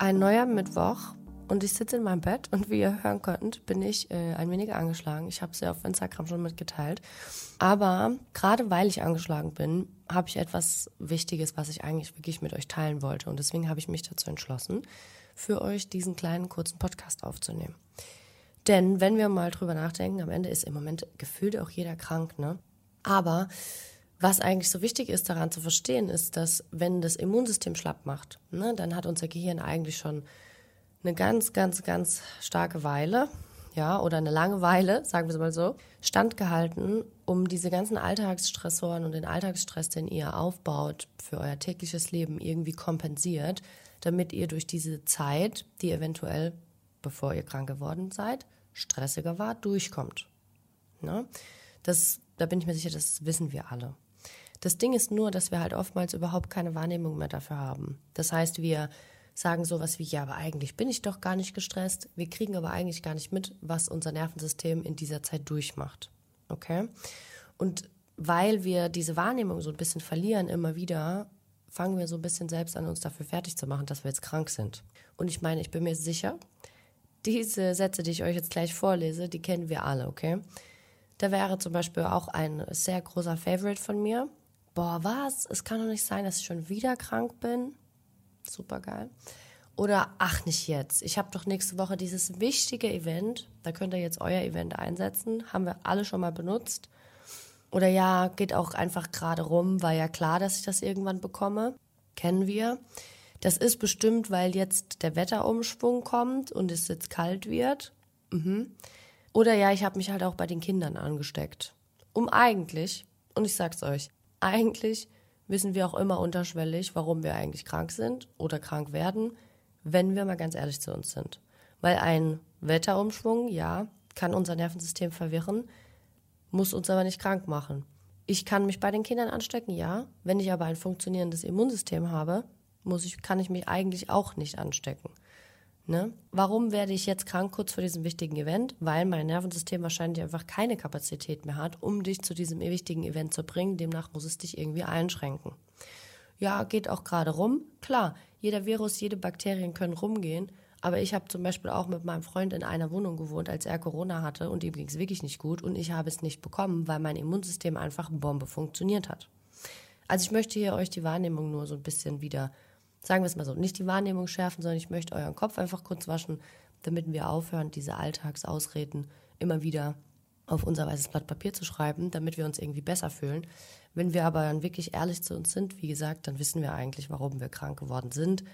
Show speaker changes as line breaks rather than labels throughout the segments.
Ein neuer Mittwoch und ich sitze in meinem Bett und wie ihr hören könnt, bin ich äh, ein wenig angeschlagen. Ich habe es ja auf Instagram schon mitgeteilt. Aber gerade weil ich angeschlagen bin, habe ich etwas Wichtiges, was ich eigentlich wirklich mit euch teilen wollte. Und deswegen habe ich mich dazu entschlossen, für euch diesen kleinen kurzen Podcast aufzunehmen. Denn wenn wir mal drüber nachdenken, am Ende ist im Moment gefühlt auch jeder krank, ne? Aber was eigentlich so wichtig ist daran zu verstehen, ist, dass wenn das Immunsystem schlapp macht, ne, dann hat unser Gehirn eigentlich schon eine ganz, ganz, ganz starke Weile, ja, oder eine lange Weile, sagen wir es mal so, standgehalten, um diese ganzen Alltagsstressoren und den Alltagsstress, den ihr aufbaut, für euer tägliches Leben irgendwie kompensiert, damit ihr durch diese Zeit, die eventuell, bevor ihr krank geworden seid, stressiger war, durchkommt. Ne? Das, da bin ich mir sicher, das wissen wir alle. Das Ding ist nur, dass wir halt oftmals überhaupt keine Wahrnehmung mehr dafür haben. Das heißt, wir sagen sowas wie, ja, aber eigentlich bin ich doch gar nicht gestresst. Wir kriegen aber eigentlich gar nicht mit, was unser Nervensystem in dieser Zeit durchmacht. Okay? Und weil wir diese Wahrnehmung so ein bisschen verlieren immer wieder, fangen wir so ein bisschen selbst an, uns dafür fertig zu machen, dass wir jetzt krank sind. Und ich meine, ich bin mir sicher, diese Sätze, die ich euch jetzt gleich vorlese, die kennen wir alle, okay? Da wäre zum Beispiel auch ein sehr großer Favorite von mir. Boah, was? Es kann doch nicht sein, dass ich schon wieder krank bin. Super geil. Oder ach, nicht jetzt. Ich habe doch nächste Woche dieses wichtige Event. Da könnt ihr jetzt euer Event einsetzen. Haben wir alle schon mal benutzt. Oder ja, geht auch einfach gerade rum, war ja klar, dass ich das irgendwann bekomme. Kennen wir. Das ist bestimmt, weil jetzt der Wetterumschwung kommt und es jetzt kalt wird. Mhm. Oder ja, ich habe mich halt auch bei den Kindern angesteckt. Um eigentlich, und ich sag's euch, eigentlich wissen wir auch immer unterschwellig, warum wir eigentlich krank sind oder krank werden, wenn wir mal ganz ehrlich zu uns sind. Weil ein Wetterumschwung, ja, kann unser Nervensystem verwirren, muss uns aber nicht krank machen. Ich kann mich bei den Kindern anstecken, ja. Wenn ich aber ein funktionierendes Immunsystem habe, muss ich, kann ich mich eigentlich auch nicht anstecken. Ne? Warum werde ich jetzt krank kurz vor diesem wichtigen Event? Weil mein Nervensystem wahrscheinlich einfach keine Kapazität mehr hat, um dich zu diesem wichtigen Event zu bringen. Demnach muss es dich irgendwie einschränken. Ja, geht auch gerade rum. Klar, jeder Virus, jede Bakterien können rumgehen. Aber ich habe zum Beispiel auch mit meinem Freund in einer Wohnung gewohnt, als er Corona hatte und ihm ging es wirklich nicht gut und ich habe es nicht bekommen, weil mein Immunsystem einfach Bombe funktioniert hat. Also ich möchte hier euch die Wahrnehmung nur so ein bisschen wieder sagen wir es mal so, nicht die Wahrnehmung schärfen, sondern ich möchte euren Kopf einfach kurz waschen, damit wir aufhören, diese Alltagsausreden immer wieder auf unser weißes Blatt Papier zu schreiben, damit wir uns irgendwie besser fühlen. Wenn wir aber dann wirklich ehrlich zu uns sind, wie gesagt, dann wissen wir eigentlich, warum wir krank geworden sind,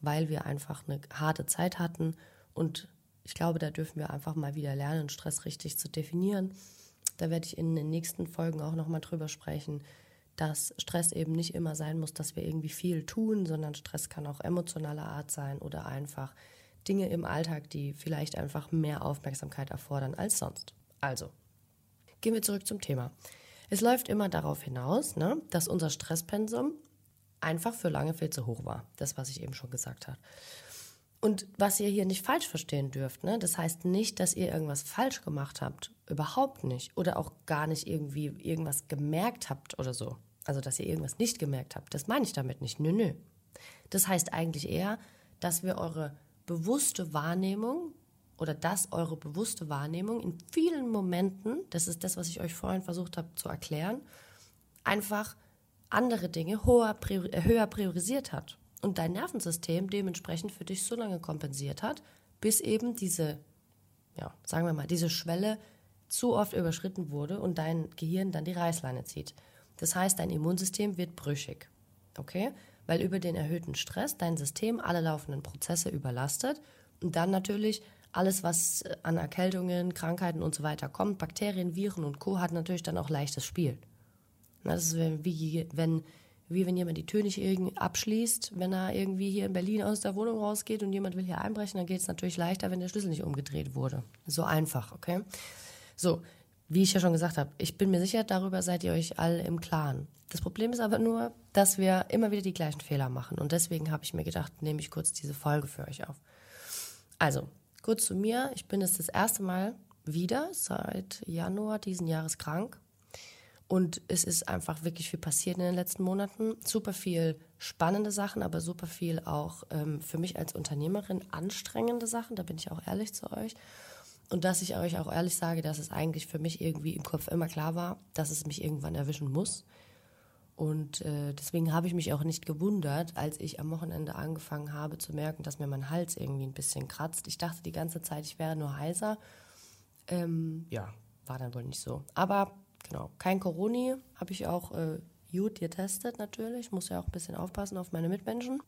weil wir einfach eine harte Zeit hatten und ich glaube, da dürfen wir einfach mal wieder lernen, Stress richtig zu definieren. Da werde ich in den nächsten Folgen auch nochmal drüber sprechen, dass Stress eben nicht immer sein muss, dass wir irgendwie viel tun, sondern Stress kann auch emotionaler Art sein oder einfach Dinge im Alltag, die vielleicht einfach mehr Aufmerksamkeit erfordern als sonst. Also, gehen wir zurück zum Thema. Es läuft immer darauf hinaus, ne, dass unser Stresspensum einfach für lange viel zu hoch war. Das, was ich eben schon gesagt habe. Und was ihr hier nicht falsch verstehen dürft, ne? das heißt nicht, dass ihr irgendwas falsch gemacht habt. Überhaupt nicht. Oder auch gar nicht irgendwie irgendwas gemerkt habt oder so also dass ihr irgendwas nicht gemerkt habt, das meine ich damit nicht. Nö, nö. Das heißt eigentlich eher, dass wir eure bewusste Wahrnehmung oder dass eure bewusste Wahrnehmung in vielen Momenten, das ist das, was ich euch vorhin versucht habe zu erklären, einfach andere Dinge höher, äh, höher priorisiert hat und dein Nervensystem dementsprechend für dich so lange kompensiert hat, bis eben diese, ja, sagen wir mal, diese Schwelle zu oft überschritten wurde und dein Gehirn dann die Reißleine zieht. Das heißt, dein Immunsystem wird brüchig. Okay? Weil über den erhöhten Stress dein System alle laufenden Prozesse überlastet und dann natürlich alles, was äh, an Erkältungen, Krankheiten und so weiter kommt, Bakterien, Viren und Co. hat natürlich dann auch leichtes Spiel. Das ist wie wenn, wie wenn jemand die Tür nicht irgendwie abschließt, wenn er irgendwie hier in Berlin aus der Wohnung rausgeht und jemand will hier einbrechen, dann geht es natürlich leichter, wenn der Schlüssel nicht umgedreht wurde. So einfach, okay? So, wie ich ja schon gesagt habe, ich bin mir sicher, darüber seid ihr euch alle im Klaren. Das Problem ist aber nur, dass wir immer wieder die gleichen Fehler machen. Und deswegen habe ich mir gedacht, nehme ich kurz diese Folge für euch auf. Also, kurz zu mir. Ich bin jetzt das erste Mal wieder seit Januar diesen Jahres krank. Und es ist einfach wirklich viel passiert in den letzten Monaten. Super viel spannende Sachen, aber super viel auch ähm, für mich als Unternehmerin anstrengende Sachen. Da bin ich auch ehrlich zu euch. Und dass ich euch auch ehrlich sage, dass es eigentlich für mich irgendwie im Kopf immer klar war, dass es mich irgendwann erwischen muss. Und äh, deswegen habe ich mich auch nicht gewundert, als ich am Wochenende angefangen habe zu merken, dass mir mein Hals irgendwie ein bisschen kratzt. Ich dachte die ganze Zeit, ich wäre nur heiser. Ähm, ja, war dann wohl nicht so. Aber Genau. Kein Corona habe ich auch äh, gut getestet natürlich. Muss ja auch ein bisschen aufpassen auf meine Mitmenschen.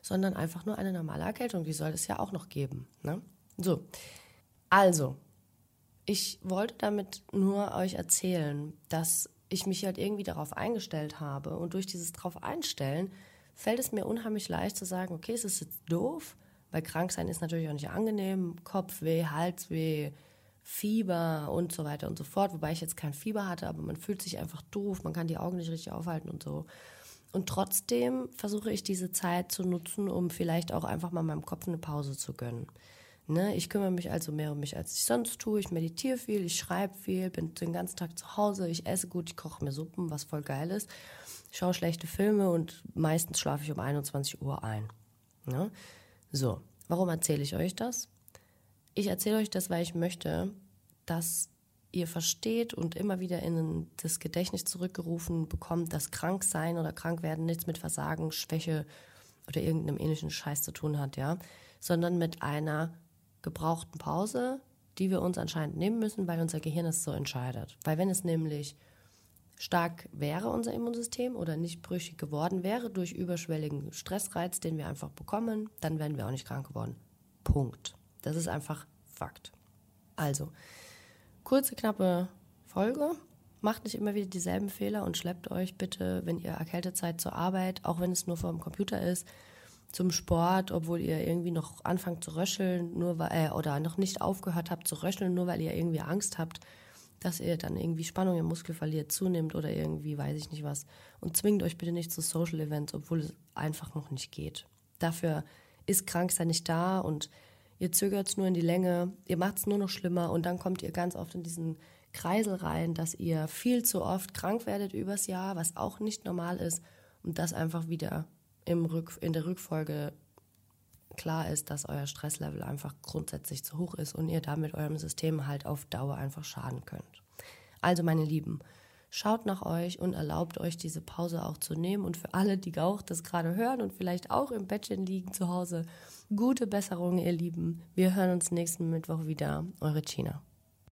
Sondern einfach nur eine normale Erkältung. Die soll es ja auch noch geben. Ne? So. Also, ich wollte damit nur euch erzählen, dass ich mich halt irgendwie darauf eingestellt habe. Und durch dieses drauf einstellen fällt es mir unheimlich leicht zu sagen, okay, es ist jetzt doof, weil krank sein ist natürlich auch nicht angenehm. Kopfweh, Halsweh, Fieber und so weiter und so fort. Wobei ich jetzt kein Fieber hatte, aber man fühlt sich einfach doof, man kann die Augen nicht richtig aufhalten und so. Und trotzdem versuche ich diese Zeit zu nutzen, um vielleicht auch einfach mal meinem Kopf eine Pause zu gönnen. Ne? Ich kümmere mich also mehr um mich, als ich sonst tue. Ich meditiere viel, ich schreibe viel, bin den ganzen Tag zu Hause, ich esse gut, ich koche mir Suppen, was voll geil ist. Ich schaue schlechte Filme und meistens schlafe ich um 21 Uhr ein. Ne? So, warum erzähle ich euch das? Ich erzähle euch das, weil ich möchte, dass ihr versteht und immer wieder in das Gedächtnis zurückgerufen bekommt, dass krank sein oder krank werden nichts mit Versagen, Schwäche oder irgendeinem ähnlichen Scheiß zu tun hat, ja, sondern mit einer gebrauchten Pause, die wir uns anscheinend nehmen müssen, weil unser Gehirn es so entscheidet. Weil wenn es nämlich stark wäre, unser Immunsystem, oder nicht brüchig geworden wäre durch überschwelligen Stressreiz, den wir einfach bekommen, dann wären wir auch nicht krank geworden. Punkt. Das ist einfach Fakt. Also, kurze, knappe Folge. Macht nicht immer wieder dieselben Fehler und schleppt euch bitte, wenn ihr erkältet seid, zur Arbeit, auch wenn es nur vor dem Computer ist, zum Sport, obwohl ihr irgendwie noch anfangt zu röcheln, nur weil, äh, oder noch nicht aufgehört habt zu röcheln, nur weil ihr irgendwie Angst habt, dass ihr dann irgendwie Spannung im Muskel verliert, zunimmt oder irgendwie weiß ich nicht was. Und zwingt euch bitte nicht zu Social Events, obwohl es einfach noch nicht geht. Dafür ist Kranksein nicht da und ihr zögert es nur in die Länge, ihr macht es nur noch schlimmer und dann kommt ihr ganz oft in diesen Kreisel rein, dass ihr viel zu oft krank werdet übers Jahr, was auch nicht normal ist und das einfach wieder im Rück, in der Rückfolge klar ist, dass euer Stresslevel einfach grundsätzlich zu hoch ist und ihr damit eurem System halt auf Dauer einfach schaden könnt. Also meine Lieben, Schaut nach euch und erlaubt euch diese Pause auch zu nehmen. Und für alle, die auch das gerade hören und vielleicht auch im Bettchen liegen zu Hause, gute Besserung, ihr Lieben. Wir hören uns nächsten Mittwoch wieder. Eure China.